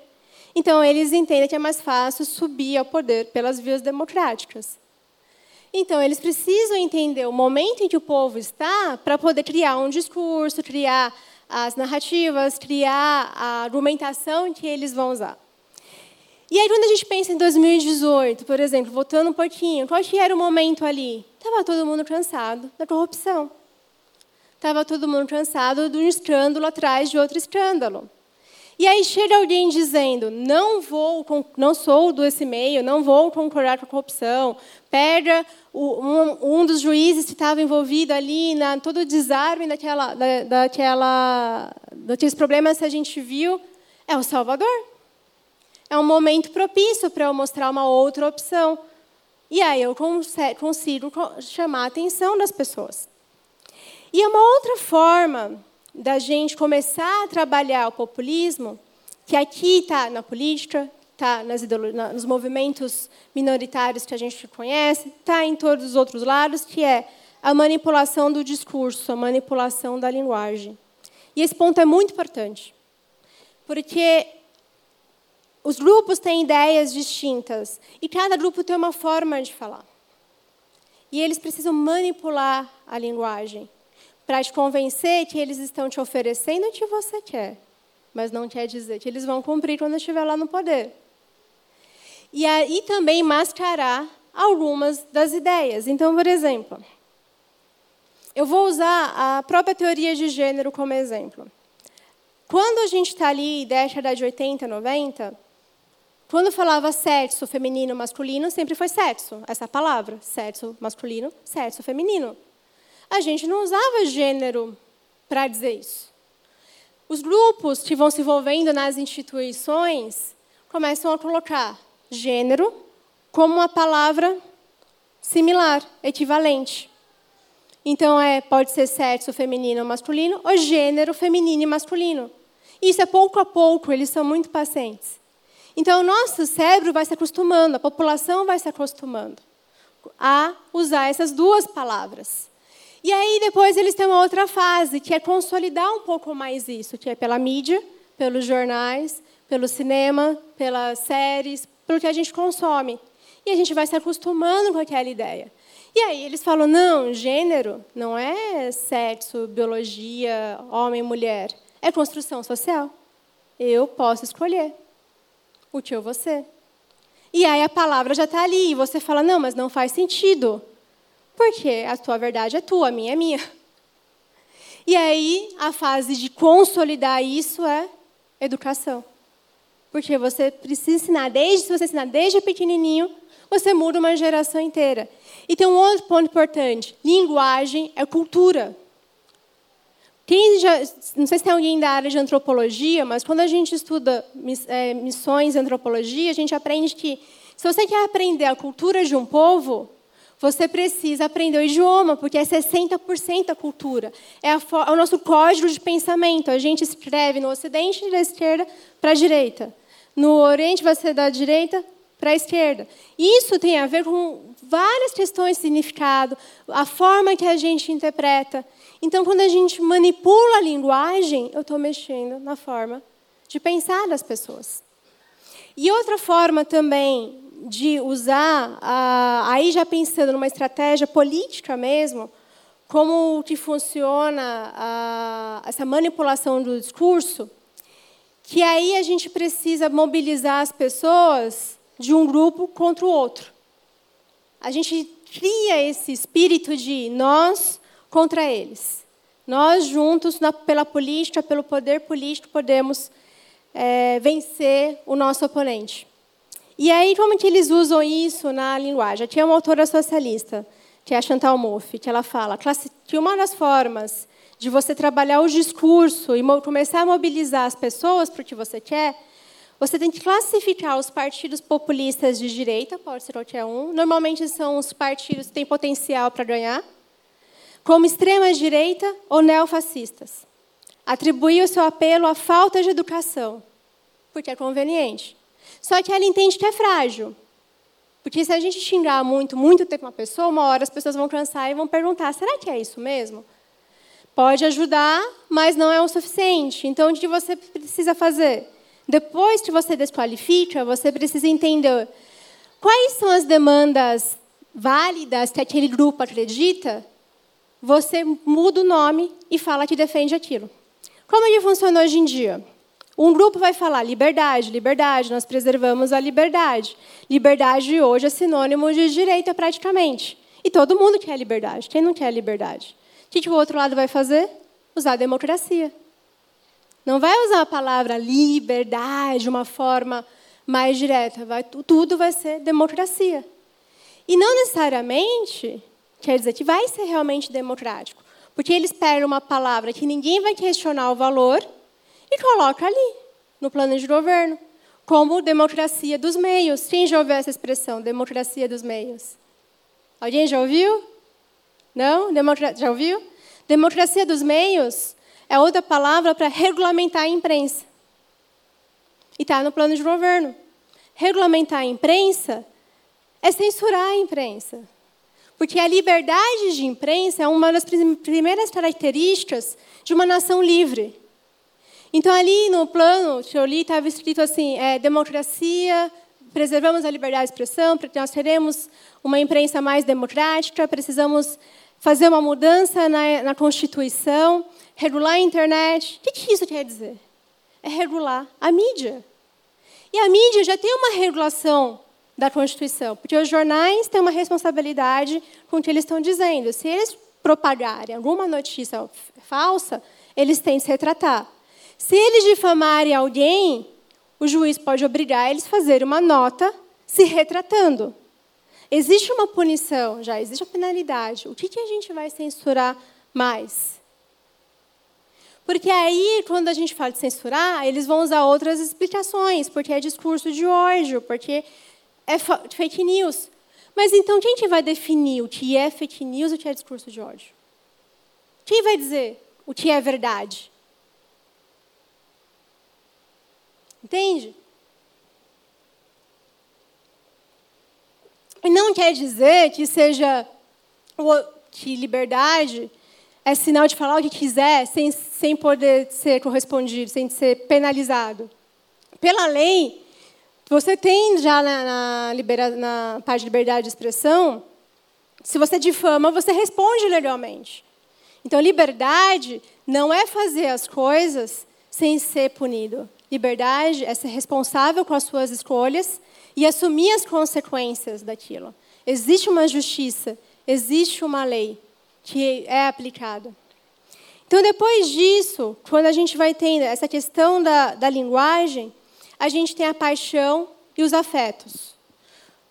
Então, eles entendem que é mais fácil subir ao poder pelas vias democráticas. Então, eles precisam entender o momento em que o povo está para poder criar um discurso, criar as narrativas, criar a argumentação que eles vão usar. E aí, quando a gente pensa em 2018, por exemplo, voltando um pouquinho, qual que era o momento ali? Estava todo mundo cansado da corrupção. Estava todo mundo cansado de um escândalo atrás de outro escândalo. E aí chega alguém dizendo: não vou, não sou desse meio, não vou concordar com a corrupção. Pega um, um dos juízes que estava envolvido ali na todo o desarme daquela, da, daquela, daqueles problemas que a gente viu, é o Salvador. É um momento propício para eu mostrar uma outra opção. E aí eu consigo chamar a atenção das pessoas. E é uma outra forma da gente começar a trabalhar o populismo, que aqui está na política, está nos movimentos minoritários que a gente conhece, está em todos os outros lados, que é a manipulação do discurso, a manipulação da linguagem. E esse ponto é muito importante, porque os grupos têm ideias distintas e cada grupo tem uma forma de falar. E eles precisam manipular a linguagem para te convencer que eles estão te oferecendo o que você quer, mas não quer dizer que eles vão cumprir quando estiver lá no poder. E aí também mascarar algumas das ideias. Então, por exemplo, eu vou usar a própria teoria de gênero como exemplo. Quando a gente está ali, década de 80, 90, quando falava sexo feminino, masculino, sempre foi sexo, essa palavra, sexo masculino, sexo feminino a gente não usava gênero para dizer isso. Os grupos que vão se envolvendo nas instituições começam a colocar gênero como uma palavra similar, equivalente. Então, é, pode ser sexo feminino ou masculino, ou gênero feminino e masculino. Isso é pouco a pouco, eles são muito pacientes. Então, o nosso cérebro vai se acostumando, a população vai se acostumando a usar essas duas palavras. E aí depois eles têm uma outra fase, que é consolidar um pouco mais isso, que é pela mídia, pelos jornais, pelo cinema, pelas séries, pelo que a gente consome. E a gente vai se acostumando com aquela ideia. E aí eles falam: não, gênero não é sexo, biologia, homem, mulher. É construção social. Eu posso escolher o que eu vou ser. E aí a palavra já está ali, e você fala: não, mas não faz sentido. Porque a tua verdade é tua, a minha é minha. E aí a fase de consolidar isso é educação. Porque você precisa ensinar, desde, se você ensinar desde pequenininho, você muda uma geração inteira. E tem um outro ponto importante: linguagem é cultura. Quem já, não sei se tem alguém da área de antropologia, mas quando a gente estuda é, missões antropologia, a gente aprende que se você quer aprender a cultura de um povo, você precisa aprender o idioma, porque é 60% a cultura. É, a, é, o nosso código de pensamento. A gente escreve no Ocidente da esquerda para a direita. No Oriente vai ser da direita para a esquerda. Isso tem a ver com várias questões de significado, a forma que a gente interpreta. Então, quando a gente manipula a linguagem, eu estou mexendo na forma de pensar das pessoas. E outra forma também de usar, aí já pensando numa estratégia política mesmo, como que funciona essa manipulação do discurso, que aí a gente precisa mobilizar as pessoas de um grupo contra o outro. A gente cria esse espírito de nós contra eles. Nós juntos, na, pela política, pelo poder político, podemos é, vencer o nosso oponente. E aí, como que eles usam isso na linguagem? Tinha uma autora socialista, que é a Chantal Mouffe, que ela fala que uma das formas de você trabalhar o discurso e começar a mobilizar as pessoas para o que você quer, você tem que classificar os partidos populistas de direita, pode ser qualquer um, normalmente são os partidos que têm potencial para ganhar, como extrema-direita ou neofascistas. Atribuir o seu apelo à falta de educação, porque é conveniente. Só que ela entende que é frágil. Porque se a gente xingar muito, muito tempo uma pessoa, uma hora as pessoas vão cansar e vão perguntar: será que é isso mesmo? Pode ajudar, mas não é o suficiente. Então, o que você precisa fazer? Depois que você desqualifica, você precisa entender quais são as demandas válidas que aquele grupo acredita. Você muda o nome e fala que defende aquilo. Como ele funciona hoje em dia? Um grupo vai falar liberdade, liberdade, nós preservamos a liberdade. Liberdade hoje é sinônimo de direito praticamente. E todo mundo quer liberdade. Quem não quer liberdade? O que, que o outro lado vai fazer? Usar a democracia. Não vai usar a palavra liberdade de uma forma mais direta. Vai, tudo vai ser democracia. E não necessariamente quer dizer que vai ser realmente democrático. Porque eles pegam uma palavra que ninguém vai questionar o valor e coloca ali, no plano de governo, como democracia dos meios. Quem já ouviu essa expressão, democracia dos meios? Alguém já ouviu? Não? Democra já ouviu? Democracia dos meios é outra palavra para regulamentar a imprensa. E está no plano de governo. Regulamentar a imprensa é censurar a imprensa. Porque a liberdade de imprensa é uma das primeiras características de uma nação livre. Então, ali no plano que eu li, estava escrito assim: é, democracia, preservamos a liberdade de expressão, porque nós teremos uma imprensa mais democrática, precisamos fazer uma mudança na, na Constituição, regular a internet. O que, que isso quer dizer? É regular a mídia. E a mídia já tem uma regulação da Constituição, porque os jornais têm uma responsabilidade com o que eles estão dizendo. Se eles propagarem alguma notícia falsa, eles têm que se retratar. Se eles difamarem alguém, o juiz pode obrigar eles a fazer uma nota se retratando. Existe uma punição, já existe a penalidade. O que, que a gente vai censurar mais? Porque aí, quando a gente fala de censurar, eles vão usar outras explicações, porque é discurso de ódio, porque é fake news. Mas então, quem que vai definir o que é fake news e o que é discurso de ódio? Quem vai dizer o que é verdade? Entende? E não quer dizer que seja que liberdade é sinal de falar o que quiser sem, sem poder ser correspondido, sem ser penalizado. Pela lei, Você tem já na, na, libera, na parte de liberdade de expressão, se você difama, você responde legalmente. Então, liberdade não é fazer as coisas sem ser punido. Liberdade é ser responsável com as suas escolhas e assumir as consequências daquilo. Existe uma justiça, existe uma lei que é aplicada. Então, depois disso, quando a gente vai tendo essa questão da, da linguagem, a gente tem a paixão e os afetos.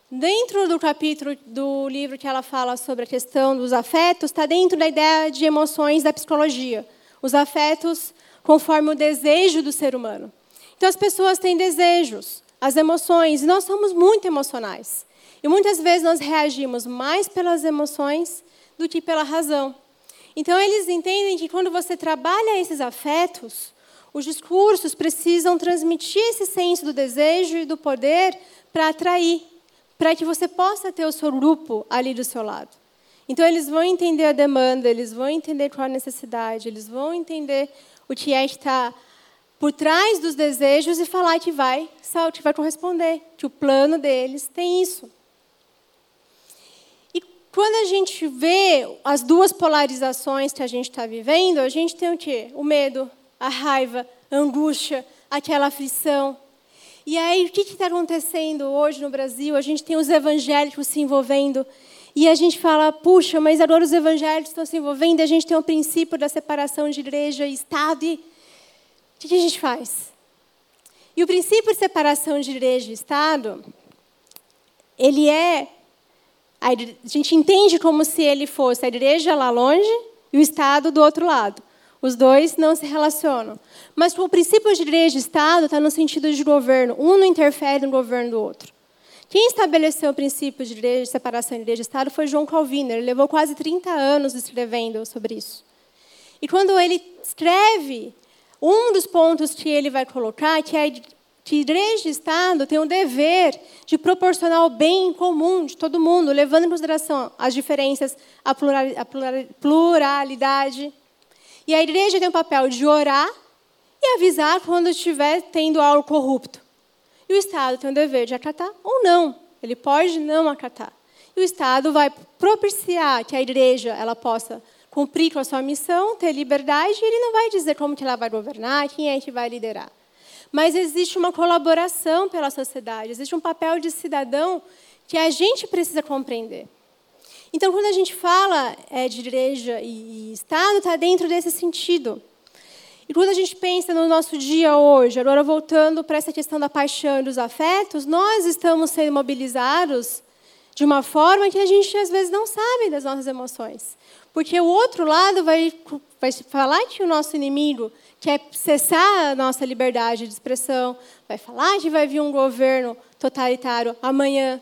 Dentro do capítulo do livro que ela fala sobre a questão dos afetos, está dentro da ideia de emoções da psicologia. Os afetos conforme o desejo do ser humano. Então, as pessoas têm desejos, as emoções, e nós somos muito emocionais. E muitas vezes nós reagimos mais pelas emoções do que pela razão. Então, eles entendem que quando você trabalha esses afetos, os discursos precisam transmitir esse senso do desejo e do poder para atrair para que você possa ter o seu grupo ali do seu lado. Então, eles vão entender a demanda, eles vão entender qual a necessidade, eles vão entender o que é que está por trás dos desejos e falar que vai, que vai corresponder, que o plano deles tem isso. E quando a gente vê as duas polarizações que a gente está vivendo, a gente tem o quê? O medo, a raiva, a angústia, aquela aflição, e aí, o que está acontecendo hoje no Brasil? A gente tem os evangélicos se envolvendo. E a gente fala, puxa, mas agora os evangélicos estão se envolvendo, a gente tem o princípio da separação de igreja e Estado. E o que a gente faz? E o princípio de separação de igreja e Estado, ele é. A gente entende como se ele fosse a igreja lá longe e o Estado do outro lado. Os dois não se relacionam. Mas o princípio de igreja e Estado está no sentido de governo. Um não interfere no governo do outro. Quem estabeleceu o princípio de igreja, separação de igreja e Estado foi João Calvino. Ele levou quase 30 anos escrevendo sobre isso. E quando ele escreve, um dos pontos que ele vai colocar é que igreja e Estado têm o dever de proporcionar o bem comum de todo mundo, levando em consideração as diferenças, a pluralidade e a igreja tem o papel de orar e avisar quando estiver tendo algo corrupto. E o Estado tem o dever de acatar ou não. Ele pode não acatar. E o Estado vai propiciar que a igreja ela possa cumprir com a sua missão, ter liberdade, e ele não vai dizer como que ela vai governar, quem é que vai liderar. Mas existe uma colaboração pela sociedade, existe um papel de cidadão que a gente precisa compreender. Então, quando a gente fala é, de igreja e Estado, está dentro desse sentido. E quando a gente pensa no nosso dia hoje, agora voltando para essa questão da paixão e dos afetos, nós estamos sendo mobilizados de uma forma que a gente às vezes não sabe das nossas emoções. Porque o outro lado vai, vai falar que o nosso inimigo quer cessar a nossa liberdade de expressão, vai falar que vai vir um governo totalitário amanhã,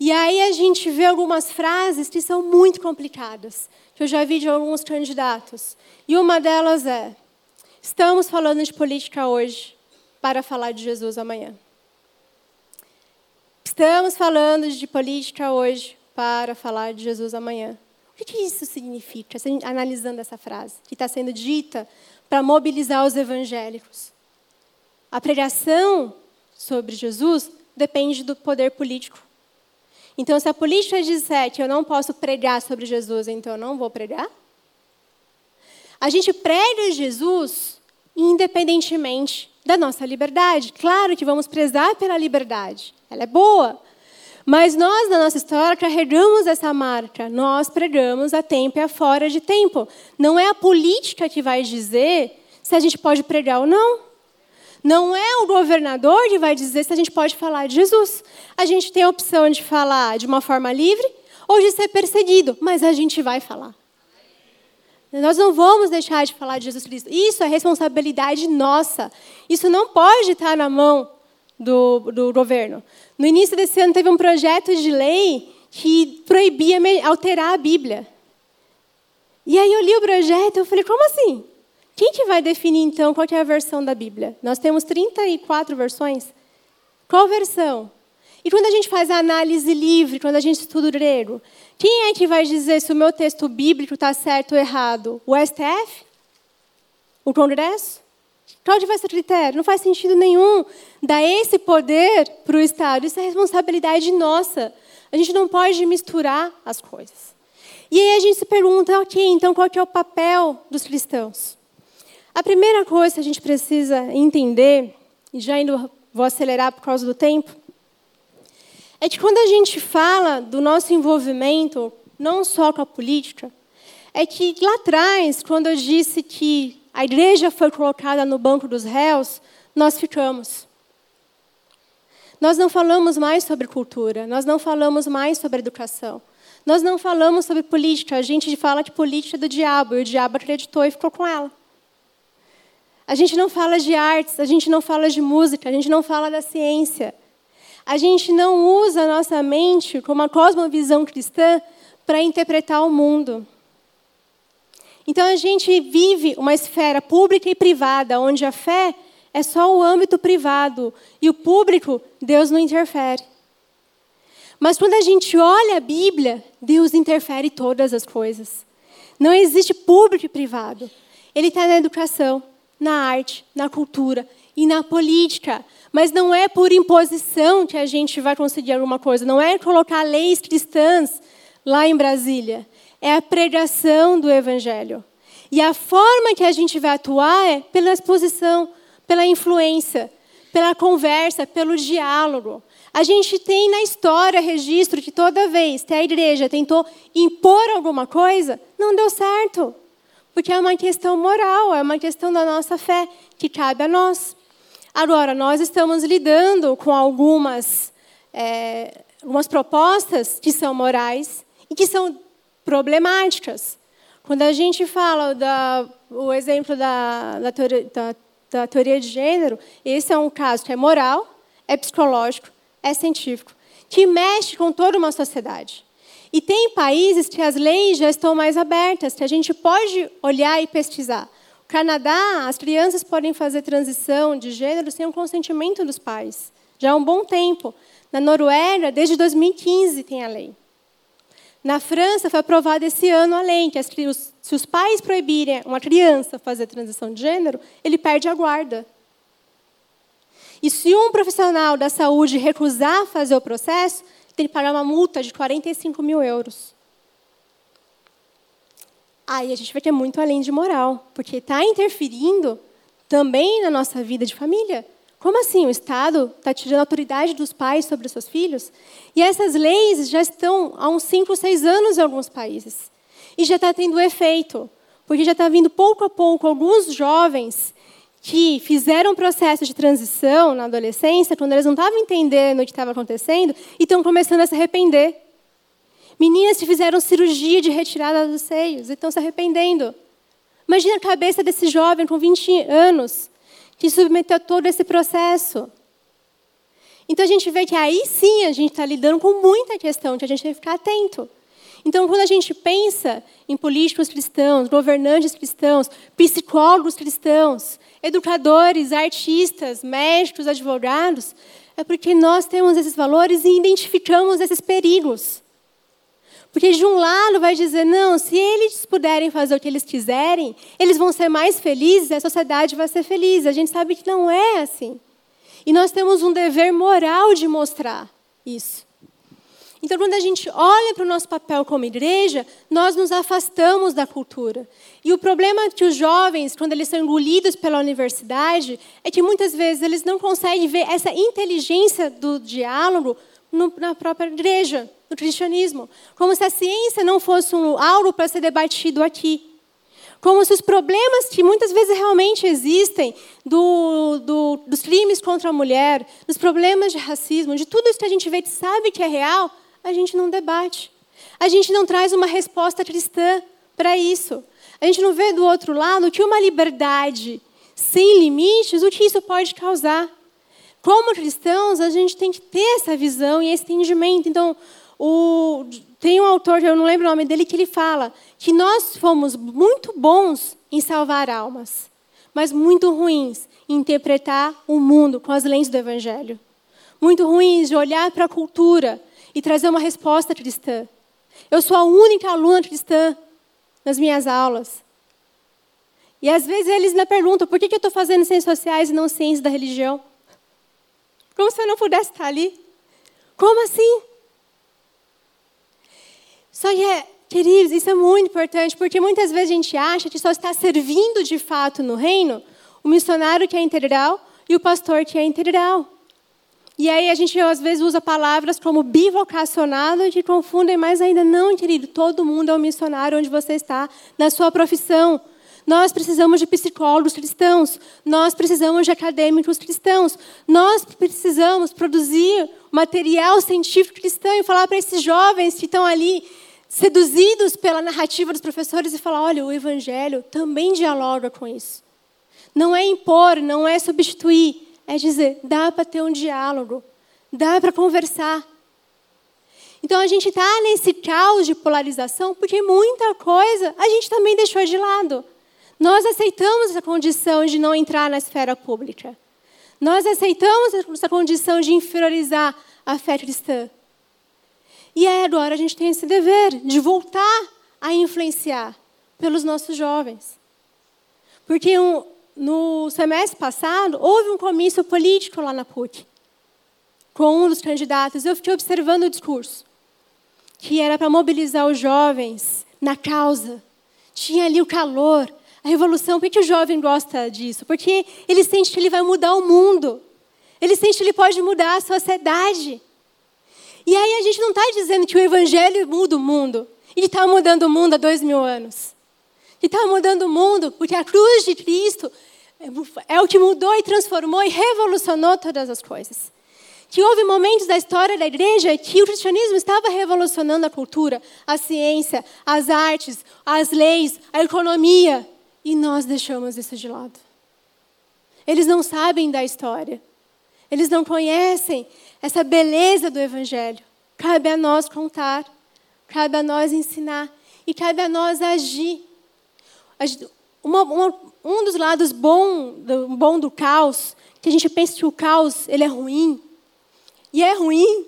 e aí a gente vê algumas frases que são muito complicadas, que eu já vi de alguns candidatos. E uma delas é: estamos falando de política hoje para falar de Jesus amanhã. Estamos falando de política hoje para falar de Jesus amanhã. O que isso significa, analisando essa frase, que está sendo dita para mobilizar os evangélicos? A pregação sobre Jesus depende do poder político então, se a política disser que eu não posso pregar sobre Jesus, então eu não vou pregar? A gente prega Jesus independentemente da nossa liberdade. Claro que vamos prezar pela liberdade, ela é boa. Mas nós, na nossa história, carregamos essa marca. Nós pregamos a tempo e a fora de tempo. Não é a política que vai dizer se a gente pode pregar ou não. Não é o governador que vai dizer se a gente pode falar de Jesus. A gente tem a opção de falar de uma forma livre ou de ser perseguido, mas a gente vai falar. Nós não vamos deixar de falar de Jesus Cristo. Isso é responsabilidade nossa. Isso não pode estar na mão do, do governo. No início desse ano, teve um projeto de lei que proibia alterar a Bíblia. E aí eu li o projeto e falei, como assim? Quem que vai definir, então, qual é a versão da Bíblia? Nós temos 34 versões. Qual versão? E quando a gente faz a análise livre, quando a gente estuda o grego, quem é que vai dizer se o meu texto bíblico está certo ou errado? O STF? O Congresso? Qual vai ser o critério? Não faz sentido nenhum dar esse poder para o Estado. Isso é responsabilidade nossa. A gente não pode misturar as coisas. E aí a gente se pergunta, ok, então qual que é o papel dos cristãos? A primeira coisa que a gente precisa entender, e já indo, vou acelerar por causa do tempo, é que quando a gente fala do nosso envolvimento, não só com a política, é que lá atrás, quando eu disse que a igreja foi colocada no banco dos réus, nós ficamos. Nós não falamos mais sobre cultura, nós não falamos mais sobre educação. Nós não falamos sobre política, a gente fala que política é do diabo, e o diabo acreditou e ficou com ela. A gente não fala de artes, a gente não fala de música, a gente não fala da ciência. A gente não usa a nossa mente como uma cosmovisão cristã para interpretar o mundo. Então a gente vive uma esfera pública e privada, onde a fé é só o âmbito privado e o público, Deus não interfere. Mas quando a gente olha a Bíblia, Deus interfere em todas as coisas. Não existe público e privado. Ele está na educação, na arte, na cultura e na política. Mas não é por imposição que a gente vai conseguir alguma coisa. Não é colocar leis cristãs lá em Brasília. É a pregação do Evangelho. E a forma que a gente vai atuar é pela exposição, pela influência, pela conversa, pelo diálogo. A gente tem na história registro que toda vez que a igreja tentou impor alguma coisa, não deu certo. Porque é uma questão moral, é uma questão da nossa fé, que cabe a nós. Agora, nós estamos lidando com algumas, é, algumas propostas que são morais e que são problemáticas. Quando a gente fala da, o exemplo da, da, teoria, da, da teoria de gênero, esse é um caso que é moral, é psicológico é científico, que mexe com toda uma sociedade. E tem países que as leis já estão mais abertas, que a gente pode olhar e pesquisar. O Canadá, as crianças podem fazer transição de gênero sem o consentimento dos pais, já há um bom tempo. Na Noruega, desde 2015 tem a lei. Na França, foi aprovada esse ano a lei, que se os pais proibirem uma criança fazer transição de gênero, ele perde a guarda. E se um profissional da saúde recusar fazer o processo, tem que pagar uma multa de 45 mil euros. Aí a gente vai ter muito além de moral, porque está interferindo também na nossa vida de família. Como assim? O Estado está tirando a autoridade dos pais sobre os seus filhos? E essas leis já estão há uns 5, 6 anos em alguns países. E já está tendo efeito, porque já está vindo pouco a pouco alguns jovens que fizeram um processo de transição na adolescência, quando eles não estavam entendendo o que estava acontecendo, e estão começando a se arrepender. Meninas que fizeram cirurgia de retirada dos seios e estão se arrependendo. Imagina a cabeça desse jovem com 20 anos, que submeteu todo esse processo. Então a gente vê que aí sim a gente está lidando com muita questão, que a gente tem que ficar atento. Então, quando a gente pensa em políticos cristãos, governantes cristãos, psicólogos cristãos, educadores, artistas, médicos, advogados, é porque nós temos esses valores e identificamos esses perigos. Porque de um lado vai dizer, não, se eles puderem fazer o que eles quiserem, eles vão ser mais felizes, a sociedade vai ser feliz. A gente sabe que não é assim. E nós temos um dever moral de mostrar isso. Então, quando a gente olha para o nosso papel como igreja, nós nos afastamos da cultura. E o problema é que os jovens, quando eles são engolidos pela universidade, é que muitas vezes eles não conseguem ver essa inteligência do diálogo no, na própria igreja, no cristianismo. Como se a ciência não fosse um, algo para ser debatido aqui. Como se os problemas que muitas vezes realmente existem, do, do, dos crimes contra a mulher, dos problemas de racismo, de tudo isso que a gente vê que sabe que é real, a gente não debate. A gente não traz uma resposta cristã para isso. A gente não vê do outro lado que uma liberdade sem limites, o que isso pode causar. Como cristãos, a gente tem que ter essa visão e esse entendimento. Então, o, tem um autor, eu não lembro o nome dele, que ele fala que nós fomos muito bons em salvar almas, mas muito ruins em interpretar o mundo com as lentes do Evangelho. Muito ruins de olhar para a cultura e trazer uma resposta cristã. Eu sou a única aluna cristã nas minhas aulas. E às vezes eles me perguntam por que, eu estou fazendo ciências sociais e não ciências da religião? Como se eu não pudesse estar ali? Como assim? Só que, é, queridos, isso é muito importante, porque muitas vezes a gente acha que só está servindo de fato no reino o missionário que é integral e o pastor que é integral. E aí a gente às vezes usa palavras como bivocacionado que confundem mais ainda. Não, querido, todo mundo é um missionário onde você está, na sua profissão. Nós precisamos de psicólogos cristãos, nós precisamos de acadêmicos cristãos, nós precisamos produzir material científico cristão e falar para esses jovens que estão ali seduzidos pela narrativa dos professores e falar: olha, o evangelho também dialoga com isso. Não é impor, não é substituir, é dizer, dá para ter um diálogo, dá para conversar. Então a gente está nesse caos de polarização porque muita coisa a gente também deixou de lado. Nós aceitamos essa condição de não entrar na esfera pública. Nós aceitamos essa condição de inferiorizar a fé cristã. E agora a gente tem esse dever de voltar a influenciar pelos nossos jovens. Porque um, no semestre passado, houve um comício político lá na PUC, com um dos candidatos. Eu fiquei observando o discurso, que era para mobilizar os jovens na causa. Tinha ali o calor, a revolução. Por que o jovem gosta disso? Porque ele sente que ele vai mudar o mundo. Ele sente que ele pode mudar a sociedade. E aí a gente não está dizendo que o evangelho muda o mundo. E está mudando o mundo há dois mil anos. E está mudando o mundo porque a cruz de Cristo é o que mudou e transformou e revolucionou todas as coisas. Que houve momentos da história da igreja que o cristianismo estava revolucionando a cultura, a ciência, as artes, as leis, a economia. E nós deixamos isso de lado. Eles não sabem da história. Eles não conhecem essa beleza do Evangelho. Cabe a nós contar, cabe a nós ensinar e cabe a nós agir. Uma, uma, um dos lados bom do, bom do caos, que a gente pensa que o caos ele é ruim, e é ruim,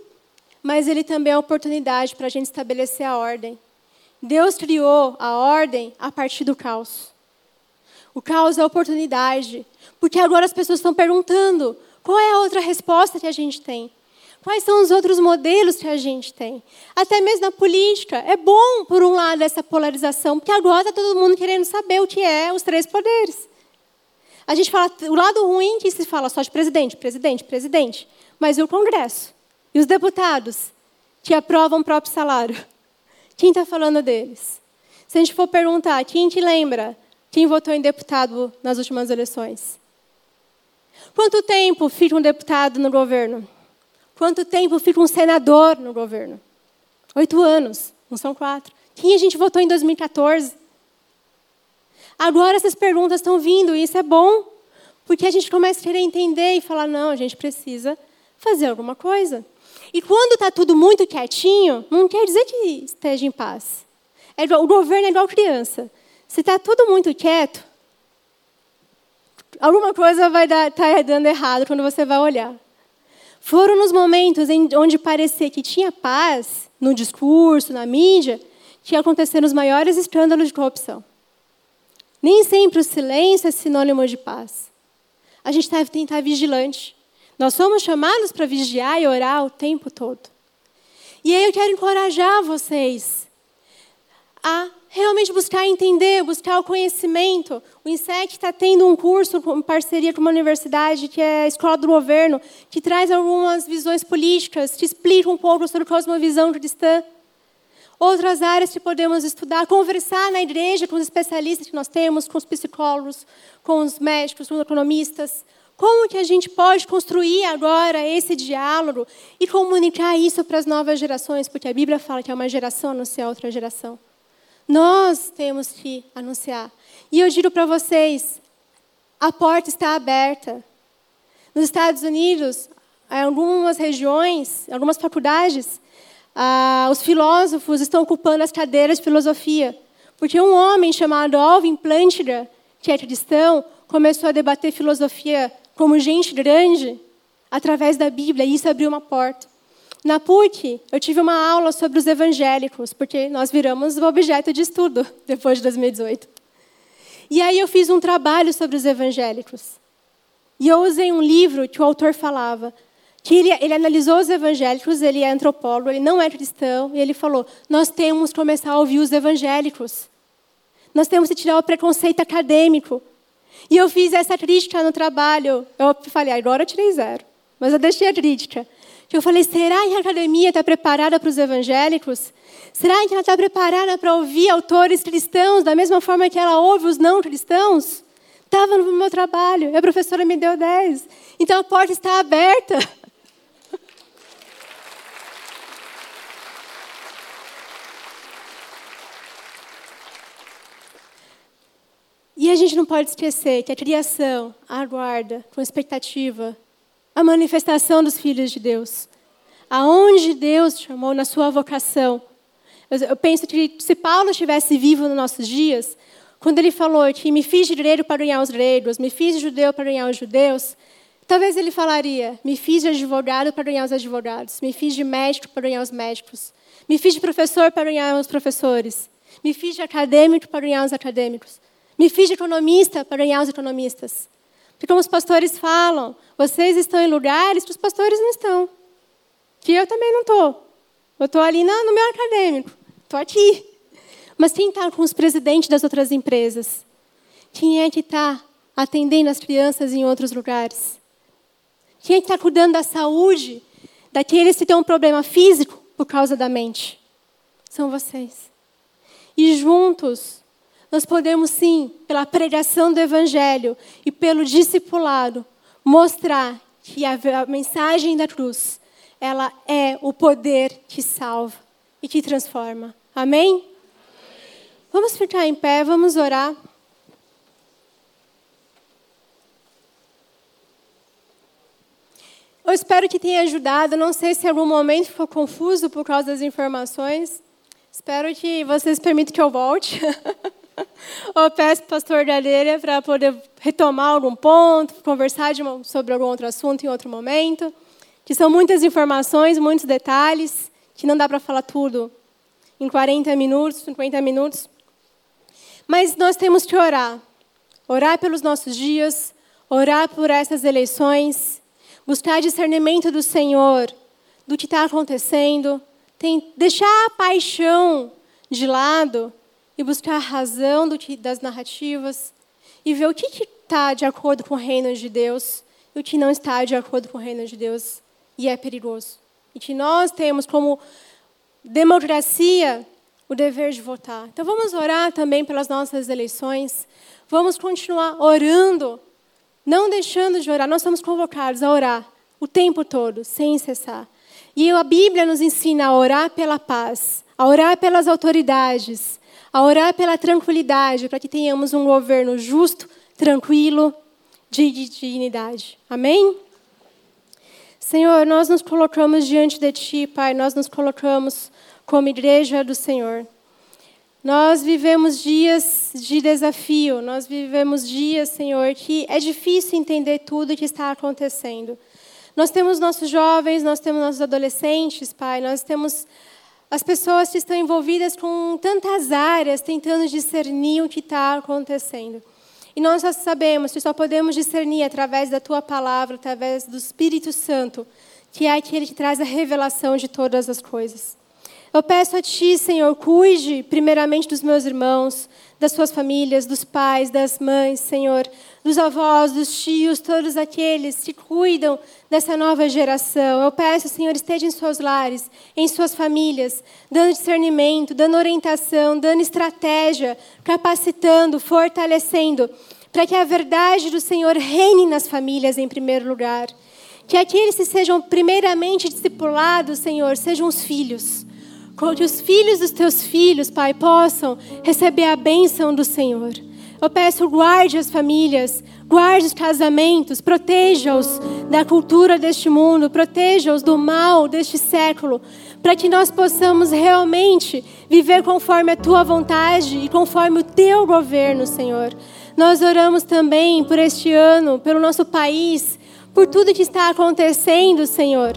mas ele também é oportunidade para a gente estabelecer a ordem. Deus criou a ordem a partir do caos. O caos é oportunidade, porque agora as pessoas estão perguntando qual é a outra resposta que a gente tem. Quais são os outros modelos que a gente tem? Até mesmo na política. É bom, por um lado, essa polarização, porque agora está todo mundo querendo saber o que é os três poderes. A gente fala o lado ruim que se fala só de presidente, presidente, presidente. Mas e o Congresso? E os deputados que aprovam o próprio salário? Quem está falando deles? Se a gente for perguntar, quem te lembra quem votou em deputado nas últimas eleições? Quanto tempo fica um deputado no governo? Quanto tempo fica um senador no governo? Oito anos, não são quatro. Quem a gente votou em 2014? Agora essas perguntas estão vindo e isso é bom, porque a gente começa a querer entender e falar: não, a gente precisa fazer alguma coisa. E quando está tudo muito quietinho, não quer dizer que esteja em paz. É igual, o governo é igual criança. Se está tudo muito quieto, alguma coisa vai estar tá dando errado quando você vai olhar. Foram nos momentos em, onde parecia que tinha paz, no discurso, na mídia, que aconteceram os maiores escândalos de corrupção. Nem sempre o silêncio é sinônimo de paz. A gente deve tentar vigilante. Nós somos chamados para vigiar e orar o tempo todo. E aí eu quero encorajar vocês a realmente buscar entender, buscar o conhecimento. O INSEC está tendo um curso em parceria com uma universidade, que é a Escola do Governo, que traz algumas visões políticas, que explica um pouco sobre cosmovisão cristã. Outras áreas que podemos estudar, conversar na igreja com os especialistas que nós temos, com os psicólogos, com os médicos, com os economistas. Como que a gente pode construir agora esse diálogo e comunicar isso para as novas gerações? Porque a Bíblia fala que é uma geração anuncia a outra geração. Nós temos que anunciar. E eu digo para vocês: a porta está aberta. Nos Estados Unidos, em algumas regiões, em algumas faculdades, ah, os filósofos estão ocupando as cadeiras de filosofia. Porque um homem chamado Alvin Plantinga, que é cristão, começou a debater filosofia como gente grande através da Bíblia, e isso abriu uma porta. Na PUC, eu tive uma aula sobre os evangélicos, porque nós viramos o objeto de estudo depois de 2018. E aí eu fiz um trabalho sobre os evangélicos. E eu usei um livro que o autor falava, que ele, ele analisou os evangélicos, ele é antropólogo, ele não é cristão, e ele falou: nós temos que começar a ouvir os evangélicos. Nós temos que tirar o preconceito acadêmico. E eu fiz essa crítica no trabalho. Eu falei, agora eu tirei zero. Mas eu deixei a crítica. Eu falei, será que a academia está preparada para os evangélicos? Será que ela está preparada para ouvir autores cristãos da mesma forma que ela ouve os não cristãos? Estava no meu trabalho, a professora me deu 10. Então a porta está aberta. E a gente não pode esquecer que a criação aguarda com expectativa a manifestação dos filhos de Deus. Aonde Deus chamou na sua vocação. Eu penso que se Paulo estivesse vivo nos nossos dias, quando ele falou que me fiz grego para ganhar os gregos, me fiz de judeu para ganhar os judeus, talvez ele falaria: me fiz de advogado para ganhar os advogados, me fiz de médico para ganhar os médicos, me fiz de professor para ganhar os professores, me fiz de acadêmico para ganhar os acadêmicos. Me fiz de economista para ganhar os economistas. Porque como os pastores falam, vocês estão em lugares que os pastores não estão. Que eu também não estou. Eu estou ali no meu acadêmico. Estou aqui. Mas quem está com os presidentes das outras empresas? Quem é que está atendendo as crianças em outros lugares? Quem é que está cuidando da saúde daqueles que têm um problema físico por causa da mente? São vocês. E juntos nós podemos sim, pela pregação do Evangelho e pelo discipulado, mostrar que a, mensagem da cruz, ela é o poder que salva e que transforma. Amém? Amém? Vamos ficar em pé, vamos orar. Eu espero que tenha ajudado. Não sei se em algum momento ficou confuso por causa das informações. Espero que vocês permitam que eu volte. Ou peço pastor Galheira para poder retomar algum ponto, conversar sobre algum outro assunto em outro momento. Que são muitas informações, muitos detalhes, que não dá para falar tudo em 40 minutos, 50 minutos. Mas nós temos que orar. Orar pelos nossos dias, orar por essas eleições, buscar discernimento do Senhor, do que está acontecendo, tem, deixar a paixão de lado e buscar a razão que, das narrativas e ver o que está de acordo com o reino de Deus e o que não está de acordo com o reino de Deus e é perigoso. E que nós temos como democracia o dever de votar. Então vamos orar também pelas nossas eleições. Vamos continuar orando, não deixando de orar. Nós somos convocados a orar o tempo todo, sem cessar. E a Bíblia nos ensina a orar pela paz, a orar pelas autoridades, a orar pela tranquilidade, para que tenhamos um governo justo, tranquilo, de dignidade. Amém? Senhor, nós nos colocamos diante de Ti, Pai, nós nos colocamos como igreja do Senhor. Nós vivemos dias de desafio, nós vivemos dias, Senhor, que é difícil entender tudo o que está acontecendo. Nós temos nossos jovens, nós temos nossos adolescentes, Pai, nós temos as pessoas que estão envolvidas com tantas áreas, tentando discernir o que está acontecendo. E nós só sabemos que só podemos discernir através da Tua palavra, através do Espírito Santo, que é aquele que traz a revelação de todas as coisas. Eu peço a Ti, Senhor, cuide primeiramente dos meus irmãos, das suas famílias, dos pais, das mães, Senhor, dos avós, dos tios, todos aqueles que cuidam dessa nova geração. Eu peço, Senhor, esteja em seus lares, em suas famílias, dando discernimento, dando orientação, dando estratégia, capacitando, fortalecendo, para que a verdade do Senhor reine nas famílias em primeiro lugar. Que aqueles que sejam primeiramente discipulados, Senhor, sejam os filhos que os filhos dos teus filhos, Pai, possam receber a bênção do Senhor. Eu peço, guarde as famílias, guarde os casamentos, proteja-os da cultura deste mundo, proteja-os do mal deste século, para que nós possamos realmente viver conforme a tua vontade e conforme o teu governo, Senhor. Nós oramos também por este ano, pelo nosso país, por tudo que está acontecendo, Senhor.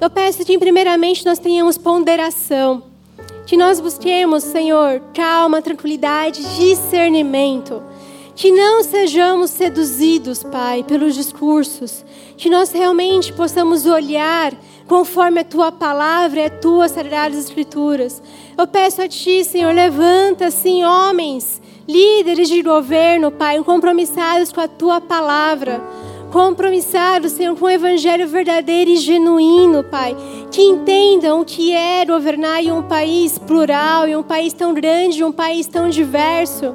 Eu peço que, primeiramente, nós tenhamos ponderação. Que nós busquemos, Senhor, calma, tranquilidade, discernimento. Que não sejamos seduzidos, Pai, pelos discursos. Que nós realmente possamos olhar conforme a tua palavra e as tuas sagradas escrituras. Eu peço a ti, Senhor, levanta, assim, homens, líderes de governo, Pai, compromissados com a tua palavra compromissados, Senhor, com o evangelho verdadeiro e genuíno, Pai. Que entendam o que é governar em um país plural, em um país tão grande, em um país tão diverso.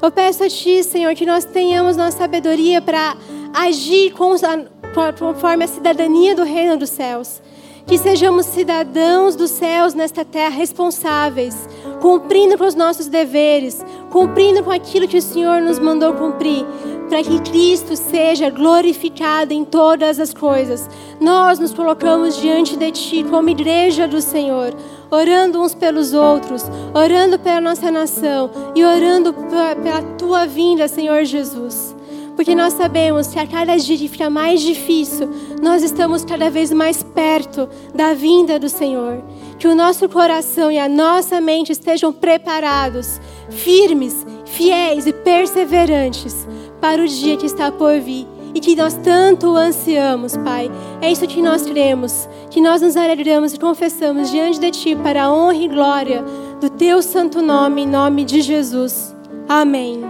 Eu peço a Ti, Senhor, que nós tenhamos nossa sabedoria para agir conforme a cidadania do reino dos céus. Que sejamos cidadãos dos céus nesta terra responsáveis, cumprindo com os nossos deveres, cumprindo com aquilo que o Senhor nos mandou cumprir, para que Cristo seja glorificado em todas as coisas. Nós nos colocamos diante de Ti como igreja do Senhor, orando uns pelos outros, orando pela nossa nação e orando pela Tua vinda, Senhor Jesus porque nós sabemos que a cada dia fica mais difícil, nós estamos cada vez mais perto da vinda do Senhor. Que o nosso coração e a nossa mente estejam preparados, firmes, fiéis e perseverantes para o dia que está por vir e que nós tanto ansiamos, Pai. É isso que nós cremos, que nós nos alegramos e confessamos diante de Ti para a honra e glória do Teu santo nome, em nome de Jesus. Amém.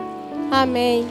Amém.